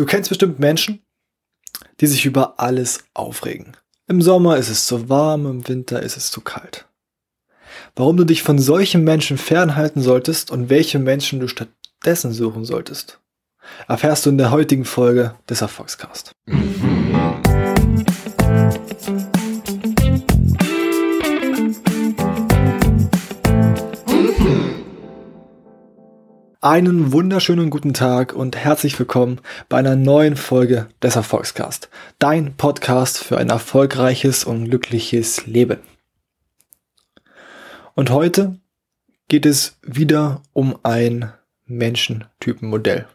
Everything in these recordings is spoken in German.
Du kennst bestimmt Menschen, die sich über alles aufregen. Im Sommer ist es zu warm, im Winter ist es zu kalt. Warum du dich von solchen Menschen fernhalten solltest und welche Menschen du stattdessen suchen solltest, erfährst du in der heutigen Folge des Erfolgscast. Mhm. Einen wunderschönen guten Tag und herzlich willkommen bei einer neuen Folge des Erfolgscast. Dein Podcast für ein erfolgreiches und glückliches Leben. Und heute geht es wieder um ein Menschentypenmodell.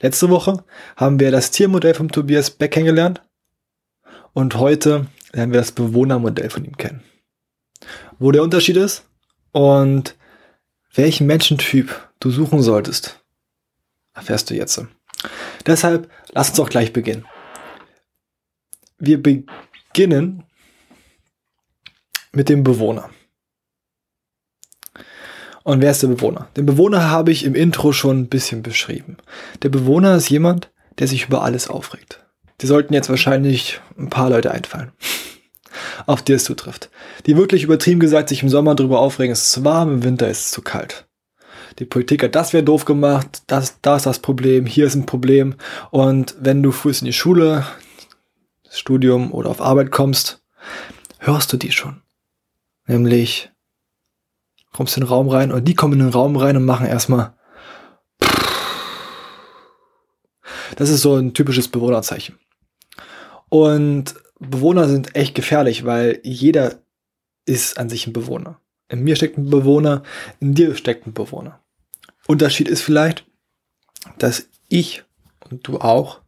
Letzte Woche haben wir das Tiermodell von Tobias Beck kennengelernt und heute lernen wir das Bewohnermodell von ihm kennen. Wo der Unterschied ist und welchen Menschentyp du suchen solltest, erfährst du jetzt. Deshalb lass uns auch gleich beginnen. Wir beginnen mit dem Bewohner. Und wer ist der Bewohner? Den Bewohner habe ich im Intro schon ein bisschen beschrieben. Der Bewohner ist jemand, der sich über alles aufregt. Die sollten jetzt wahrscheinlich ein paar Leute einfallen auf die es zutrifft. Die wirklich übertrieben gesagt sich im Sommer darüber aufregen, es ist warm, im Winter ist es zu kalt. Die Politik hat das wäre doof gemacht, das, da ist das Problem, hier ist ein Problem. Und wenn du früh in die Schule, das Studium oder auf Arbeit kommst, hörst du die schon. Nämlich, kommst in den Raum rein und die kommen in den Raum rein und machen erstmal. Das ist so ein typisches Bewohnerzeichen. Und Bewohner sind echt gefährlich, weil jeder ist an sich ein Bewohner. In mir steckt ein Bewohner, in dir steckt ein Bewohner. Unterschied ist vielleicht, dass ich und du auch,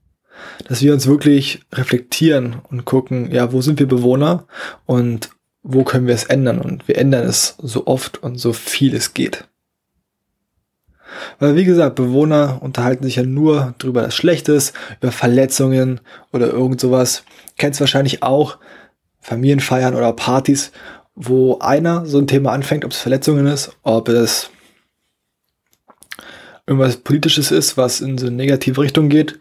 dass wir uns wirklich reflektieren und gucken, ja, wo sind wir Bewohner und wo können wir es ändern? Und wir ändern es so oft und so viel es geht. Weil wie gesagt, Bewohner unterhalten sich ja nur darüber, dass Schlechtes, über Verletzungen oder irgend sowas. Kennst wahrscheinlich auch Familienfeiern oder Partys, wo einer so ein Thema anfängt, ob es Verletzungen ist, ob es irgendwas Politisches ist, was in so eine negative Richtung geht.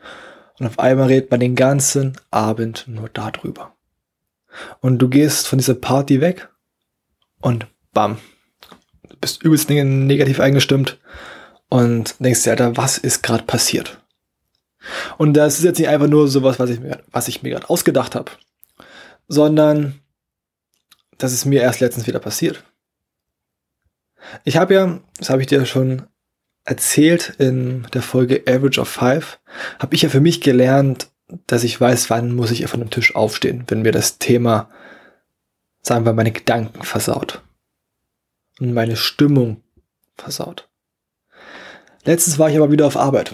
Und auf einmal redet man den ganzen Abend nur darüber. Und du gehst von dieser Party weg und bam, du bist übelst negativ eingestimmt und denkst dir, Alter, was ist gerade passiert? Und das ist jetzt nicht einfach nur sowas, was ich mir, was ich mir gerade ausgedacht habe, sondern das ist mir erst letztens wieder passiert. Ich habe ja, das habe ich dir schon erzählt in der Folge Average of Five, habe ich ja für mich gelernt, dass ich weiß, wann muss ich von dem Tisch aufstehen, wenn mir das Thema, sagen wir, meine Gedanken versaut und meine Stimmung versaut. Letztens war ich aber wieder auf Arbeit.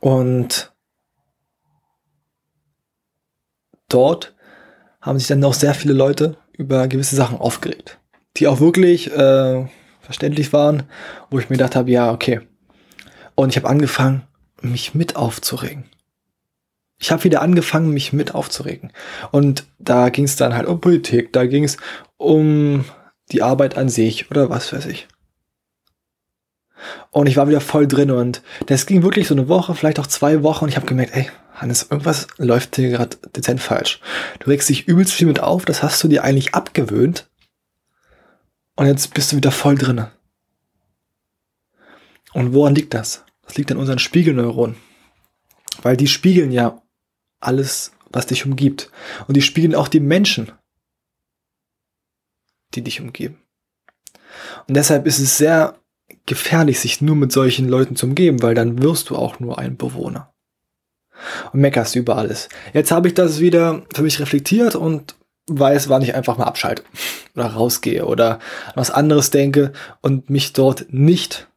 Und dort haben sich dann noch sehr viele Leute über gewisse Sachen aufgeregt, die auch wirklich äh, verständlich waren, wo ich mir gedacht habe, ja, okay. Und ich habe angefangen, mich mit aufzuregen. Ich habe wieder angefangen, mich mit aufzuregen. Und da ging es dann halt um Politik, da ging es um die Arbeit an sich oder was weiß ich. Und ich war wieder voll drin und das ging wirklich so eine Woche, vielleicht auch zwei Wochen und ich habe gemerkt, ey, Hannes, irgendwas läuft hier gerade dezent falsch. Du regst dich übelst viel mit auf, das hast du dir eigentlich abgewöhnt. Und jetzt bist du wieder voll drin. Und woran liegt das? Das liegt an unseren Spiegelneuronen. Weil die spiegeln ja alles, was dich umgibt. Und die spiegeln auch die Menschen, die dich umgeben. Und deshalb ist es sehr gefährlich, sich nur mit solchen Leuten zu umgeben, weil dann wirst du auch nur ein Bewohner. Und meckerst über alles. Jetzt habe ich das wieder für mich reflektiert und weiß, wann ich einfach mal abschalte oder rausgehe oder was anderes denke und mich dort nicht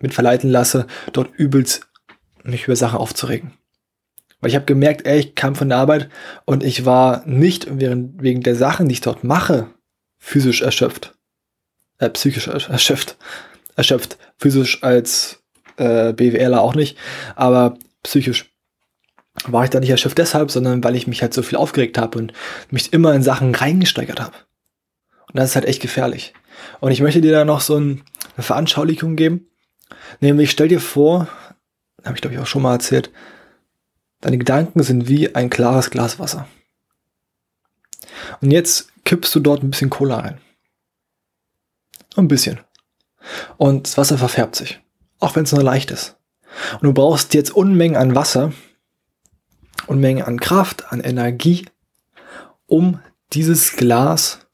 mit verleiten lasse, dort übelst mich über Sachen aufzuregen. Weil ich habe gemerkt, ey, ich kam von der Arbeit und ich war nicht wegen der Sachen, die ich dort mache, physisch erschöpft äh, psychisch erschöpft, erschöpft, physisch als äh, BWLer auch nicht, aber psychisch war ich da nicht erschöpft deshalb, sondern weil ich mich halt so viel aufgeregt habe und mich immer in Sachen reingesteigert habe. Und das ist halt echt gefährlich. Und ich möchte dir da noch so ein, eine Veranschaulichung geben, Nämlich stell dir vor, habe ich glaube ich auch schon mal erzählt, deine Gedanken sind wie ein klares Glas Wasser. Und jetzt kippst du dort ein bisschen Cola rein. Ein bisschen. Und das Wasser verfärbt sich. Auch wenn es nur leicht ist. Und du brauchst jetzt Unmengen an Wasser, Unmengen an Kraft, an Energie, um dieses Glas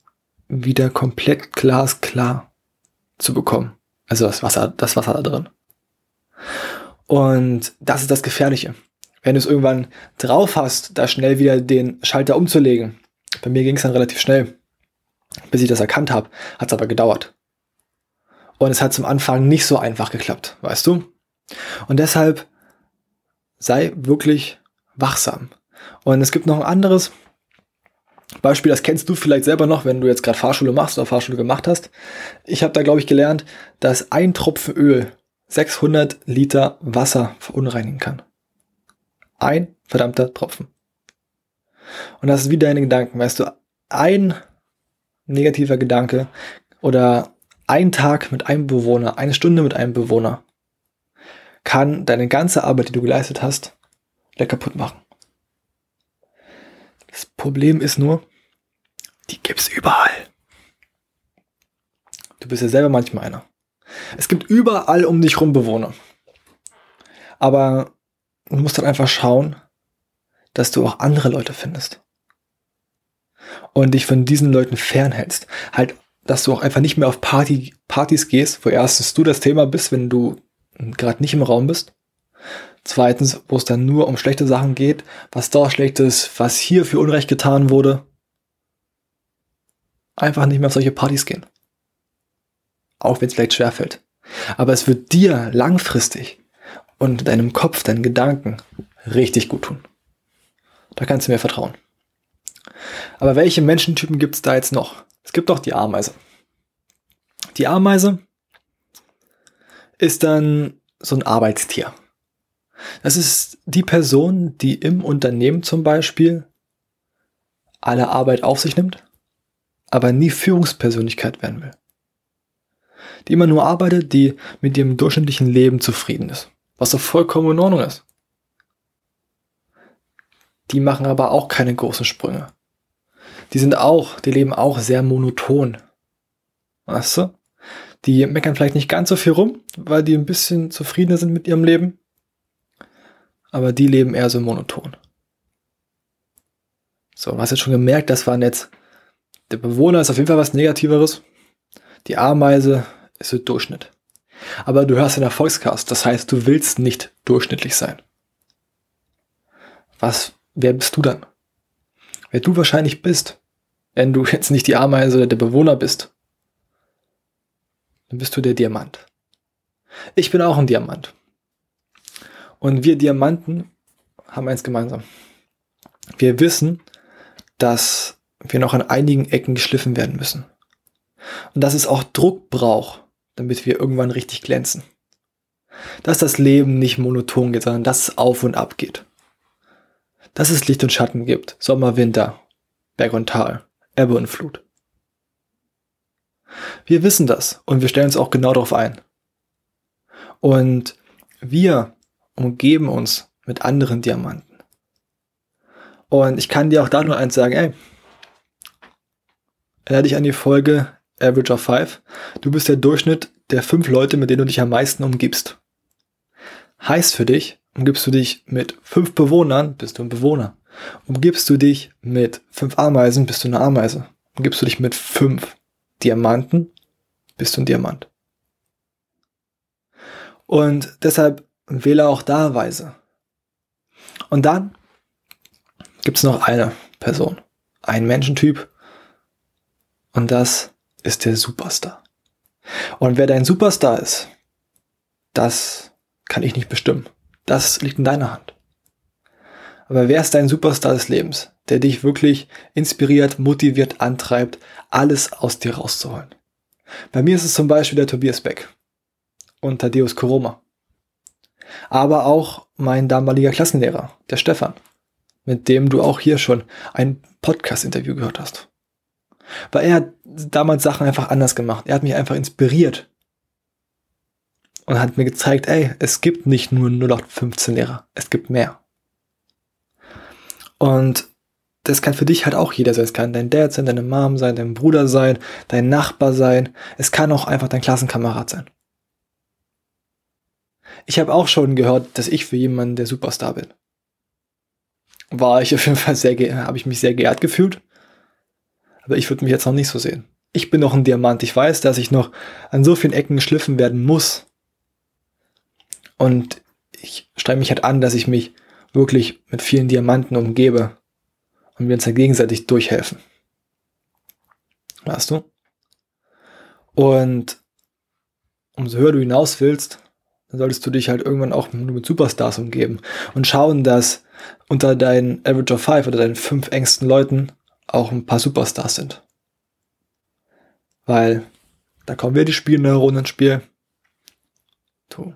wieder komplett glasklar zu bekommen. Also das Wasser, das Wasser da drin. Und das ist das Gefährliche. Wenn du es irgendwann drauf hast, da schnell wieder den Schalter umzulegen. Bei mir ging es dann relativ schnell. Bis ich das erkannt habe, hat es aber gedauert. Und es hat zum Anfang nicht so einfach geklappt, weißt du? Und deshalb sei wirklich wachsam. Und es gibt noch ein anderes Beispiel, das kennst du vielleicht selber noch, wenn du jetzt gerade Fahrschule machst oder Fahrschule gemacht hast. Ich habe da, glaube ich, gelernt, dass ein Tropfen Öl 600 Liter Wasser verunreinigen kann. Ein verdammter Tropfen. Und das ist wie deine Gedanken, weißt du, ein negativer Gedanke oder ein Tag mit einem Bewohner, eine Stunde mit einem Bewohner kann deine ganze Arbeit, die du geleistet hast, wieder kaputt machen. Das Problem ist nur, die gibt's überall. Du bist ja selber manchmal einer. Es gibt überall um dich rum Bewohner. Aber du musst dann einfach schauen, dass du auch andere Leute findest. Und dich von diesen Leuten fernhältst. Halt, dass du auch einfach nicht mehr auf Party, Partys gehst, wo erstens du das Thema bist, wenn du gerade nicht im Raum bist. Zweitens, wo es dann nur um schlechte Sachen geht, was da schlecht ist, was hier für Unrecht getan wurde. Einfach nicht mehr auf solche Partys gehen. Auch wenn es vielleicht schwerfällt. Aber es wird dir langfristig und deinem Kopf, deinen Gedanken richtig gut tun. Da kannst du mir vertrauen. Aber welche Menschentypen gibt es da jetzt noch? Es gibt doch die Ameise. Die Ameise ist dann so ein Arbeitstier. Das ist die Person, die im Unternehmen zum Beispiel alle Arbeit auf sich nimmt, aber nie Führungspersönlichkeit werden will. Die immer nur arbeitet, die mit ihrem durchschnittlichen Leben zufrieden ist, was doch vollkommen in Ordnung ist. Die machen aber auch keine großen Sprünge. Die sind auch, die leben auch sehr monoton. Weißt du? Die meckern vielleicht nicht ganz so viel rum, weil die ein bisschen zufriedener sind mit ihrem Leben aber die leben eher so monoton. So, du hast jetzt schon gemerkt, das waren jetzt, der Bewohner ist auf jeden Fall was Negativeres. Die Ameise ist so Durchschnitt. Aber du hörst den Erfolgscast, das heißt, du willst nicht durchschnittlich sein. Was, wer bist du dann? Wer du wahrscheinlich bist, wenn du jetzt nicht die Ameise oder der Bewohner bist, dann bist du der Diamant. Ich bin auch ein Diamant. Und wir Diamanten haben eins gemeinsam. Wir wissen, dass wir noch an einigen Ecken geschliffen werden müssen. Und dass es auch Druck braucht, damit wir irgendwann richtig glänzen. Dass das Leben nicht monoton geht, sondern dass es auf und ab geht. Dass es Licht und Schatten gibt, Sommer, Winter, Berg und Tal, Ebbe und Flut. Wir wissen das und wir stellen uns auch genau darauf ein. Und wir umgeben uns mit anderen Diamanten. Und ich kann dir auch da nur eins sagen, ey, erinnere dich an die Folge Average of Five. Du bist der Durchschnitt der fünf Leute, mit denen du dich am meisten umgibst. Heißt für dich, umgibst du dich mit fünf Bewohnern, bist du ein Bewohner. Umgibst du dich mit fünf Ameisen, bist du eine Ameise. Umgibst du dich mit fünf Diamanten, bist du ein Diamant. Und deshalb wähle auch da weise. Und dann gibt es noch eine Person, ein Menschentyp und das ist der Superstar. Und wer dein Superstar ist, das kann ich nicht bestimmen. Das liegt in deiner Hand. Aber wer ist dein Superstar des Lebens, der dich wirklich inspiriert, motiviert, antreibt, alles aus dir rauszuholen? Bei mir ist es zum Beispiel der Tobias Beck und Thaddeus Koroma aber auch mein damaliger Klassenlehrer, der Stefan, mit dem du auch hier schon ein Podcast-Interview gehört hast. Weil er hat damals Sachen einfach anders gemacht. Er hat mich einfach inspiriert. Und hat mir gezeigt, ey, es gibt nicht nur 0815 Lehrer, es gibt mehr. Und das kann für dich halt auch jeder sein. Es kann dein Dad sein, deine Mom sein, dein Bruder sein, dein Nachbar sein. Es kann auch einfach dein Klassenkamerad sein. Ich habe auch schon gehört, dass ich für jemanden der Superstar bin. War ich auf jeden Fall sehr, habe ich mich sehr geehrt gefühlt. Aber ich würde mich jetzt noch nicht so sehen. Ich bin noch ein Diamant. Ich weiß, dass ich noch an so vielen Ecken geschliffen werden muss. Und ich strebe mich halt an, dass ich mich wirklich mit vielen Diamanten umgebe und wir uns halt gegenseitig durchhelfen. Weißt du? Und umso höher du hinaus willst, dann solltest du dich halt irgendwann auch nur mit Superstars umgeben und schauen, dass unter deinen Average of Five oder deinen fünf engsten Leuten auch ein paar Superstars sind. Weil da kommen wir die Spielneuronen ins Spiel. Du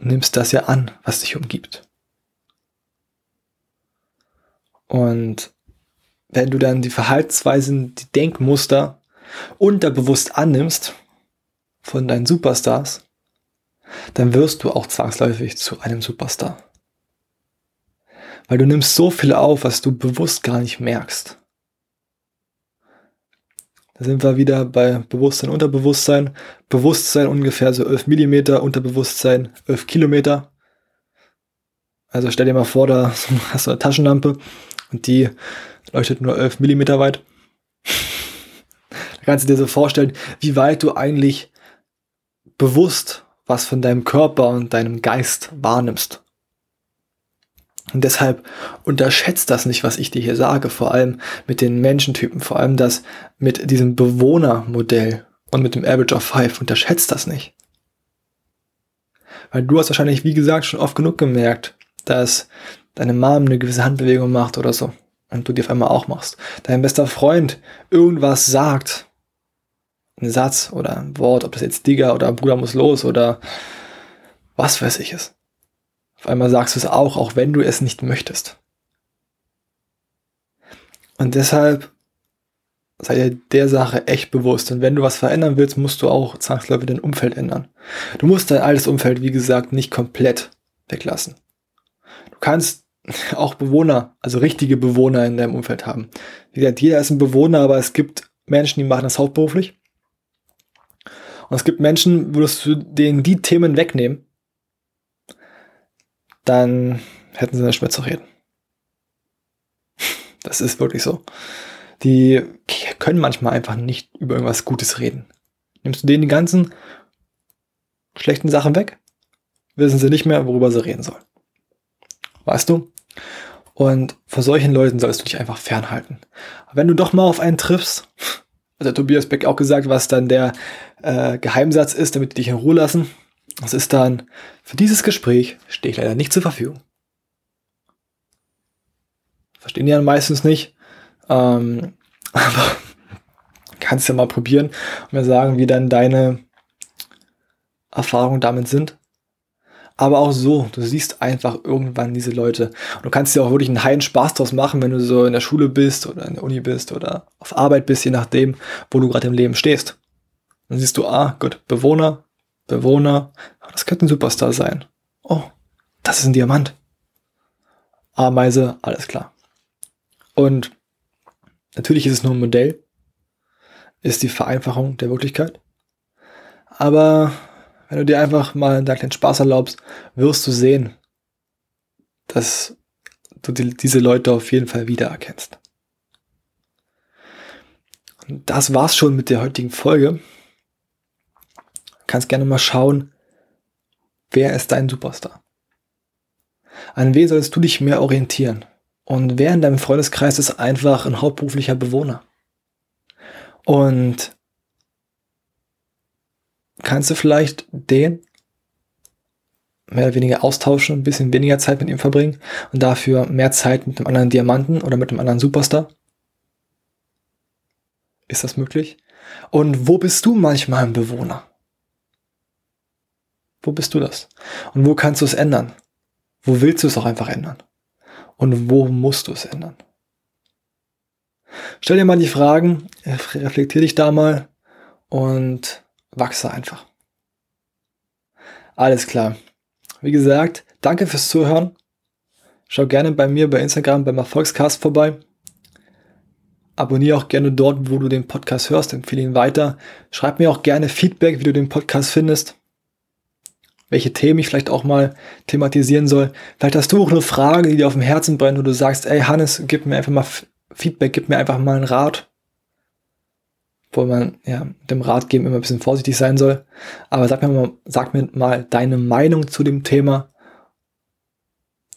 nimmst das ja an, was dich umgibt. Und wenn du dann die Verhaltensweisen, die Denkmuster unterbewusst annimmst von deinen Superstars, dann wirst du auch zwangsläufig zu einem Superstar. Weil du nimmst so viel auf, was du bewusst gar nicht merkst. Da sind wir wieder bei Bewusstsein, Unterbewusstsein. Bewusstsein ungefähr so 11 Millimeter, Unterbewusstsein 11 Kilometer. Also stell dir mal vor, da hast du eine Taschenlampe und die leuchtet nur 11 Millimeter weit. da kannst du dir so vorstellen, wie weit du eigentlich bewusst was von deinem Körper und deinem Geist wahrnimmst. Und deshalb unterschätzt das nicht, was ich dir hier sage, vor allem mit den Menschentypen, vor allem das mit diesem Bewohnermodell und mit dem Average of Five, unterschätzt das nicht. Weil du hast wahrscheinlich, wie gesagt, schon oft genug gemerkt, dass deine Mom eine gewisse Handbewegung macht oder so und du die auf einmal auch machst. Dein bester Freund irgendwas sagt, ein Satz oder ein Wort, ob das jetzt Digger oder Bruder muss los oder was weiß ich es. Auf einmal sagst du es auch, auch wenn du es nicht möchtest. Und deshalb sei dir der Sache echt bewusst. Und wenn du was verändern willst, musst du auch zwangsläufig dein Umfeld ändern. Du musst dein altes Umfeld, wie gesagt, nicht komplett weglassen. Du kannst auch Bewohner, also richtige Bewohner in deinem Umfeld haben. Wie gesagt, jeder ist ein Bewohner, aber es gibt Menschen, die machen das hauptberuflich. Und es gibt Menschen, würdest du denen die Themen wegnehmen, dann hätten sie nicht mehr zu reden. Das ist wirklich so. Die können manchmal einfach nicht über irgendwas Gutes reden. Nimmst du denen die ganzen schlechten Sachen weg, wissen sie nicht mehr, worüber sie reden sollen. Weißt du? Und vor solchen Leuten sollst du dich einfach fernhalten. Wenn du doch mal auf einen triffst, also Tobias Beck auch gesagt, was dann der äh, Geheimsatz ist, damit die dich in Ruhe lassen, das ist dann, für dieses Gespräch stehe ich leider nicht zur Verfügung. Verstehen die ja meistens nicht. Ähm, aber kannst ja mal probieren und mir sagen, wie dann deine Erfahrungen damit sind. Aber auch so, du siehst einfach irgendwann diese Leute. Und du kannst dir auch wirklich einen heilen Spaß draus machen, wenn du so in der Schule bist oder in der Uni bist oder auf Arbeit bist, je nachdem, wo du gerade im Leben stehst. Dann siehst du, ah, gut, Bewohner, Bewohner, das könnte ein Superstar sein. Oh, das ist ein Diamant. Ameise, alles klar. Und natürlich ist es nur ein Modell, ist die Vereinfachung der Wirklichkeit. Aber wenn du dir einfach mal da kleinen Spaß erlaubst, wirst du sehen, dass du die, diese Leute auf jeden Fall wiedererkennst. Und das war's schon mit der heutigen Folge kannst gerne mal schauen, wer ist dein Superstar? An wen solltest du dich mehr orientieren? Und wer in deinem Freundeskreis ist einfach ein hauptberuflicher Bewohner? Und kannst du vielleicht den mehr oder weniger austauschen, ein bisschen weniger Zeit mit ihm verbringen und dafür mehr Zeit mit einem anderen Diamanten oder mit einem anderen Superstar? Ist das möglich? Und wo bist du manchmal ein Bewohner? Wo bist du das? Und wo kannst du es ändern? Wo willst du es auch einfach ändern? Und wo musst du es ändern? Stell dir mal die Fragen, reflektier dich da mal und wachse einfach. Alles klar. Wie gesagt, danke fürs Zuhören. Schau gerne bei mir bei Instagram beim Erfolgscast vorbei. Abonniere auch gerne dort, wo du den Podcast hörst, empfehle ihn weiter. Schreib mir auch gerne Feedback, wie du den Podcast findest. Welche Themen ich vielleicht auch mal thematisieren soll. Vielleicht hast du auch eine Frage, die dir auf dem Herzen brennt, wo du sagst, ey Hannes, gib mir einfach mal Feedback, gib mir einfach mal einen Rat. Wo man ja mit dem Rat geben immer ein bisschen vorsichtig sein soll. Aber sag mir mal, sag mir mal deine Meinung zu dem Thema.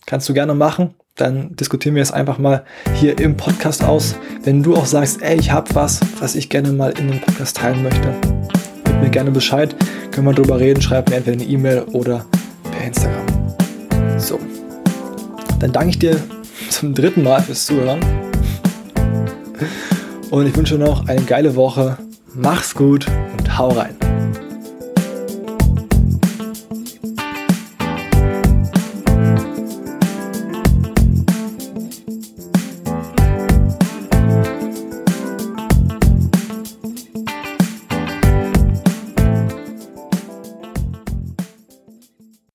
Kannst du gerne machen dann diskutieren wir es einfach mal hier im Podcast aus. Wenn du auch sagst, ey, ich habe was, was ich gerne mal in den Podcast teilen möchte, mir gerne Bescheid, können wir drüber reden, schreib mir entweder eine E-Mail oder per Instagram. So, dann danke ich dir zum dritten Mal fürs Zuhören. Und ich wünsche noch eine geile Woche. Mach's gut und hau rein.